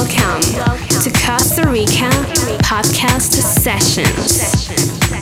Welcome to Costa Rica Podcast Sessions.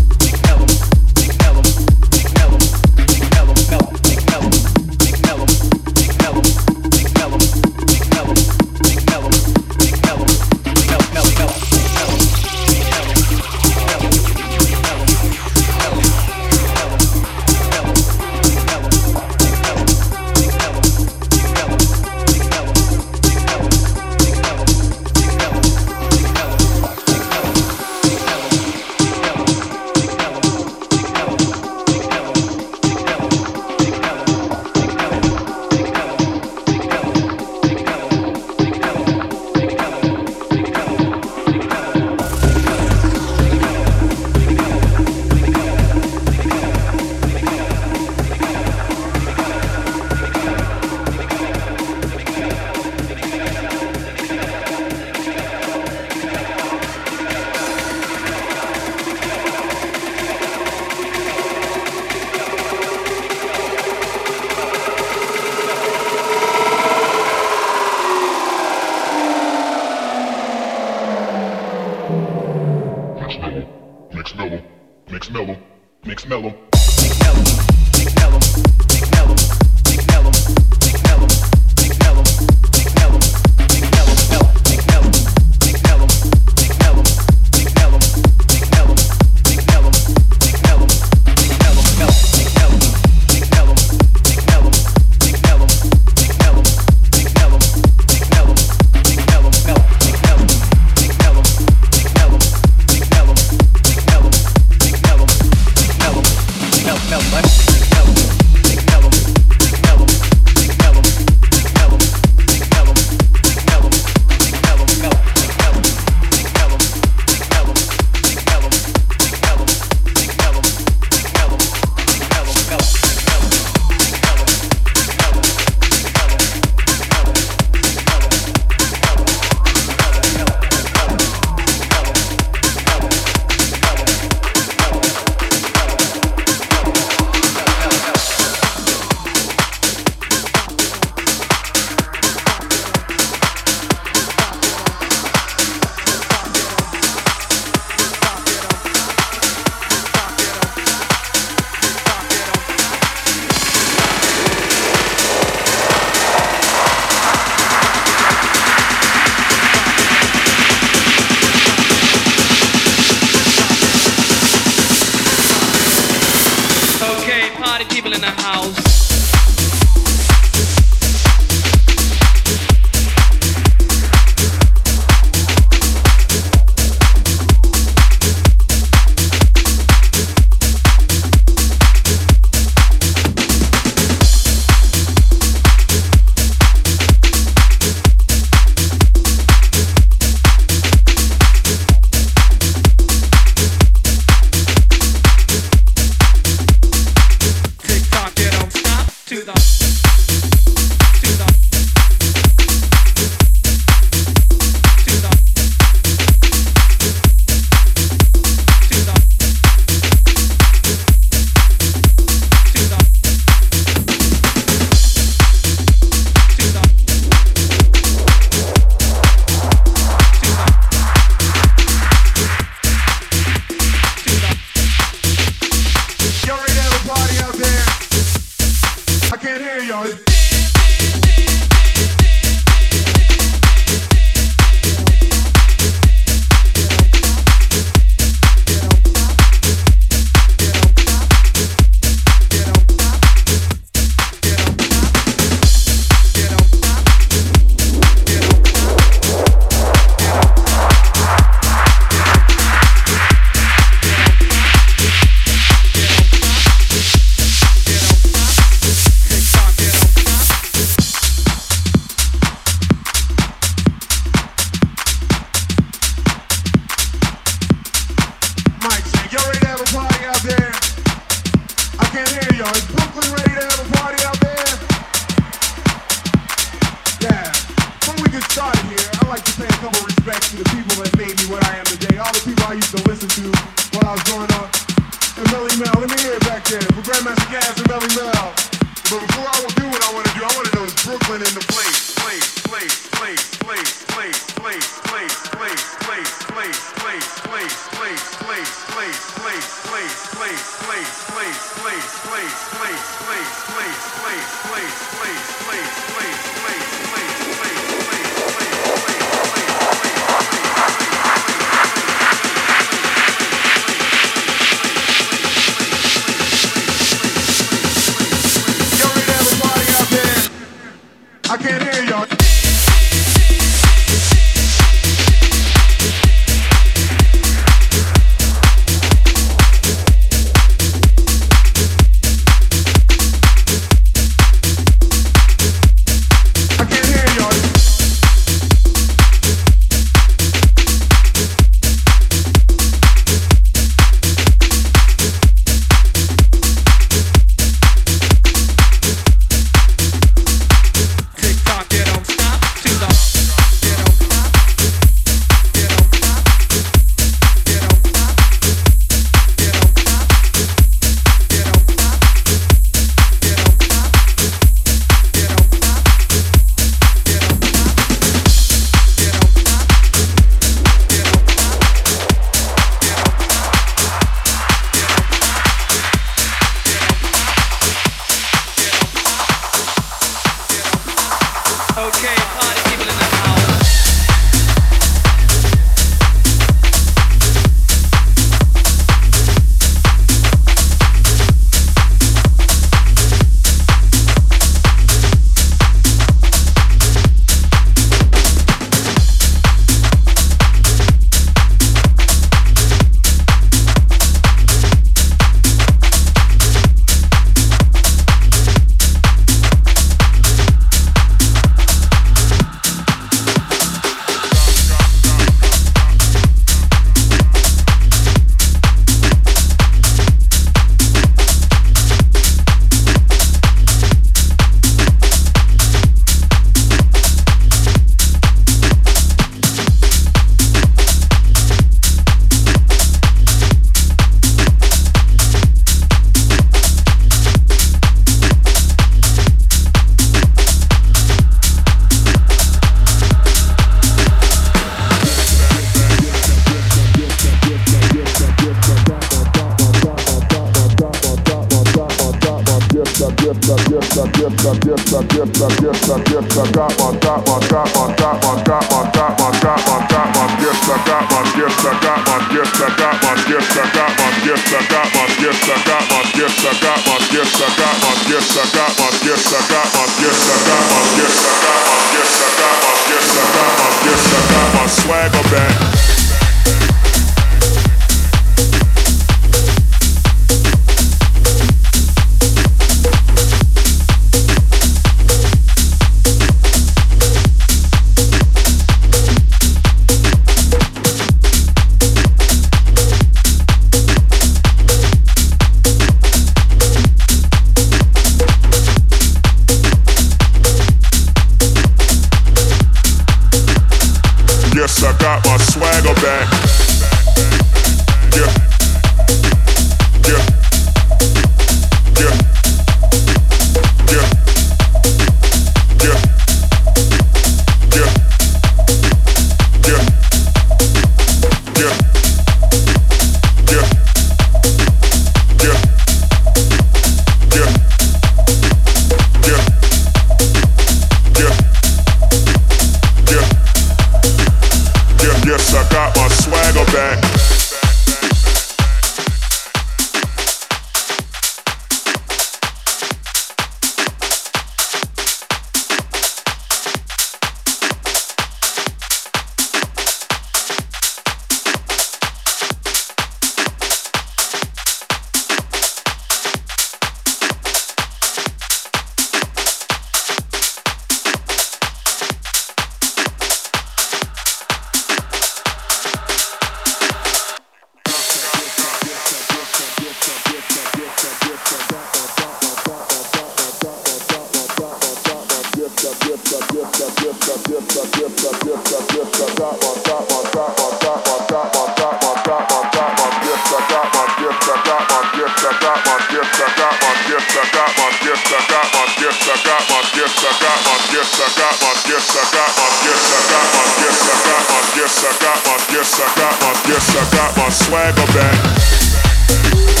yes, I got my yes, I got my yes, I got my yes, I got my yes, I got my yes, I got my yes, I got my swagger back.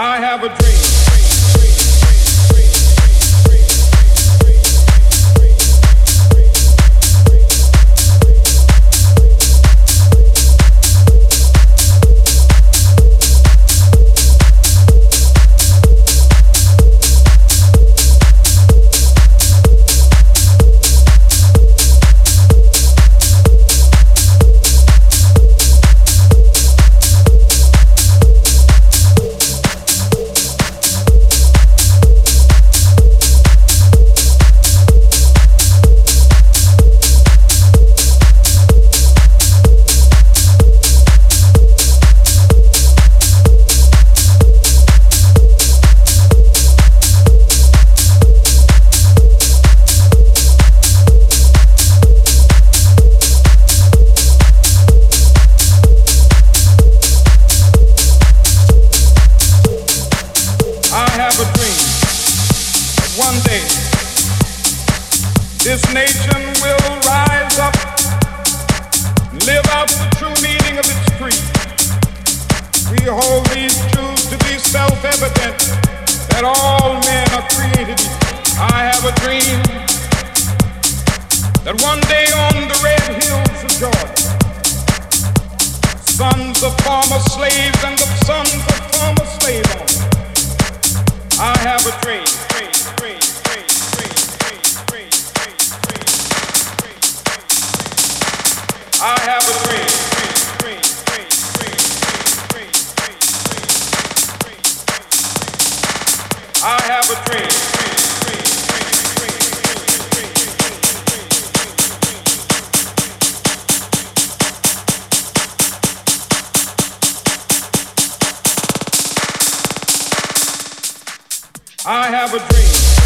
I have a dream. I have a dream.